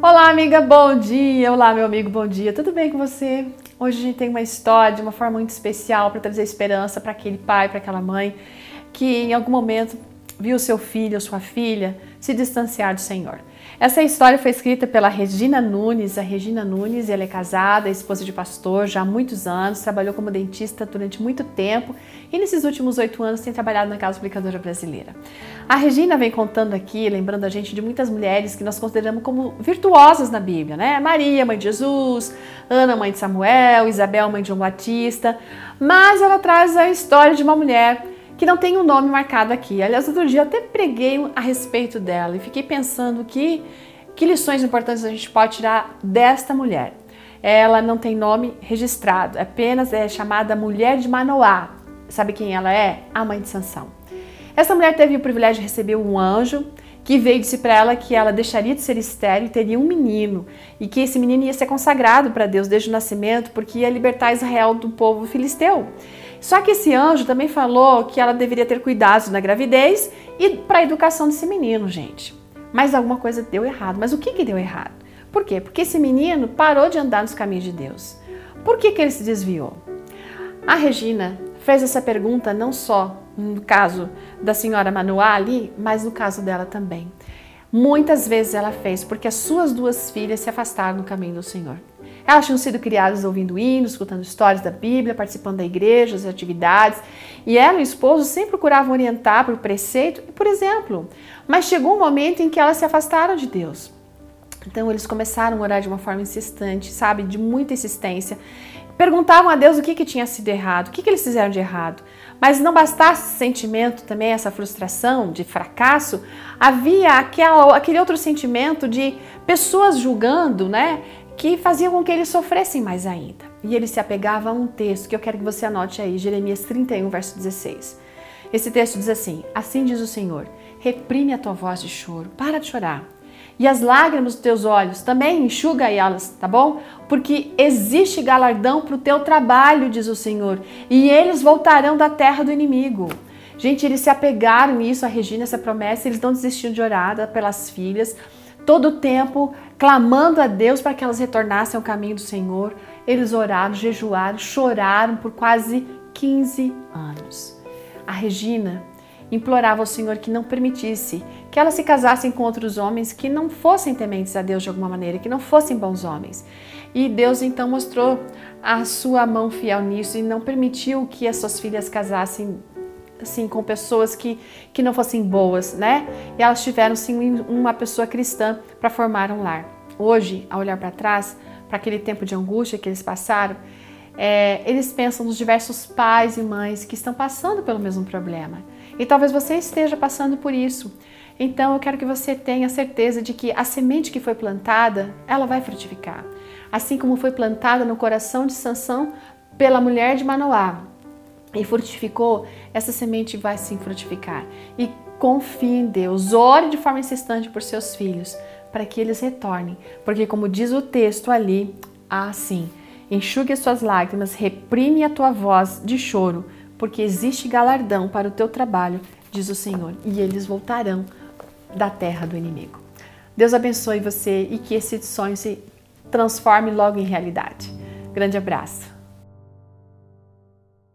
Olá, amiga, bom dia! Olá, meu amigo, bom dia! Tudo bem com você? Hoje a gente tem uma história de uma forma muito especial para trazer esperança para aquele pai, para aquela mãe que em algum momento viu seu filho ou sua filha se distanciar do Senhor. Essa história foi escrita pela Regina Nunes. A Regina Nunes, ela é casada, é esposa de pastor já há muitos anos, trabalhou como dentista durante muito tempo e nesses últimos oito anos tem trabalhado na Casa Publicadora Brasileira. A Regina vem contando aqui, lembrando a gente de muitas mulheres que nós consideramos como virtuosas na Bíblia, né? Maria, mãe de Jesus, Ana, mãe de Samuel, Isabel, mãe de João Batista, mas ela traz a história de uma mulher que não tem um nome marcado aqui. Aliás, outro dia até preguei a respeito dela e fiquei pensando que, que lições importantes a gente pode tirar desta mulher. Ela não tem nome registrado, apenas é chamada Mulher de Manoá. Sabe quem ela é? A mãe de Sansão. Essa mulher teve o privilégio de receber um anjo que veio disse para ela que ela deixaria de ser estéril e teria um menino, e que esse menino ia ser consagrado para Deus desde o nascimento, porque ia libertar Israel do povo filisteu. Só que esse anjo também falou que ela deveria ter cuidados na gravidez e para a educação desse menino, gente. Mas alguma coisa deu errado. Mas o que, que deu errado? Por quê? Porque esse menino parou de andar nos caminhos de Deus. Por que, que ele se desviou? A Regina fez essa pergunta não só no caso da senhora Manoá ali, mas no caso dela também. Muitas vezes ela fez porque as suas duas filhas se afastaram do caminho do Senhor. Elas tinham sido criadas ouvindo hinos, escutando histórias da Bíblia, participando da igreja, das atividades, e ela e o esposo sempre procuravam orientar por preceito e por exemplo. Mas chegou um momento em que elas se afastaram de Deus. Então eles começaram a orar de uma forma insistente, sabe, de muita insistência. Perguntavam a Deus o que, que tinha sido errado, o que, que eles fizeram de errado. Mas não bastasse esse sentimento também, essa frustração de fracasso, havia aquela, aquele outro sentimento de pessoas julgando, né? Que fazia com que eles sofressem mais ainda. E ele se apegava a um texto que eu quero que você anote aí, Jeremias 31, verso 16. Esse texto diz assim: Assim diz o Senhor: reprime a tua voz de choro, para de chorar. E as lágrimas dos teus olhos também enxuga elas, tá bom? Porque existe galardão para o teu trabalho, diz o Senhor, e eles voltarão da terra do inimigo. Gente, eles se apegaram isso, a Regina, essa promessa, eles não desistiram de orar pelas filhas, todo o tempo clamando a Deus para que elas retornassem ao caminho do Senhor. Eles oraram, jejuaram, choraram por quase 15 anos. A Regina implorava ao Senhor que não permitisse que elas se casassem com outros homens que não fossem tementes a Deus de alguma maneira, que não fossem bons homens. E Deus então mostrou a sua mão fiel nisso e não permitiu que as suas filhas casassem assim, com pessoas que, que não fossem boas, né? E elas tiveram sim uma pessoa cristã para formar um lar. Hoje, ao olhar para trás, para aquele tempo de angústia que eles passaram, é, eles pensam nos diversos pais e mães que estão passando pelo mesmo problema. E talvez você esteja passando por isso. Então eu quero que você tenha certeza de que a semente que foi plantada, ela vai frutificar. Assim como foi plantada no coração de Sansão pela mulher de Manoá, e frutificou, essa semente vai sim frutificar. E confie em Deus, ore de forma insistente por seus filhos, para que eles retornem. Porque, como diz o texto ali, assim, enxugue as suas lágrimas, reprime a tua voz de choro, porque existe galardão para o teu trabalho, diz o Senhor, e eles voltarão da terra do inimigo. Deus abençoe você e que esse sonho se transforme logo em realidade. Grande abraço.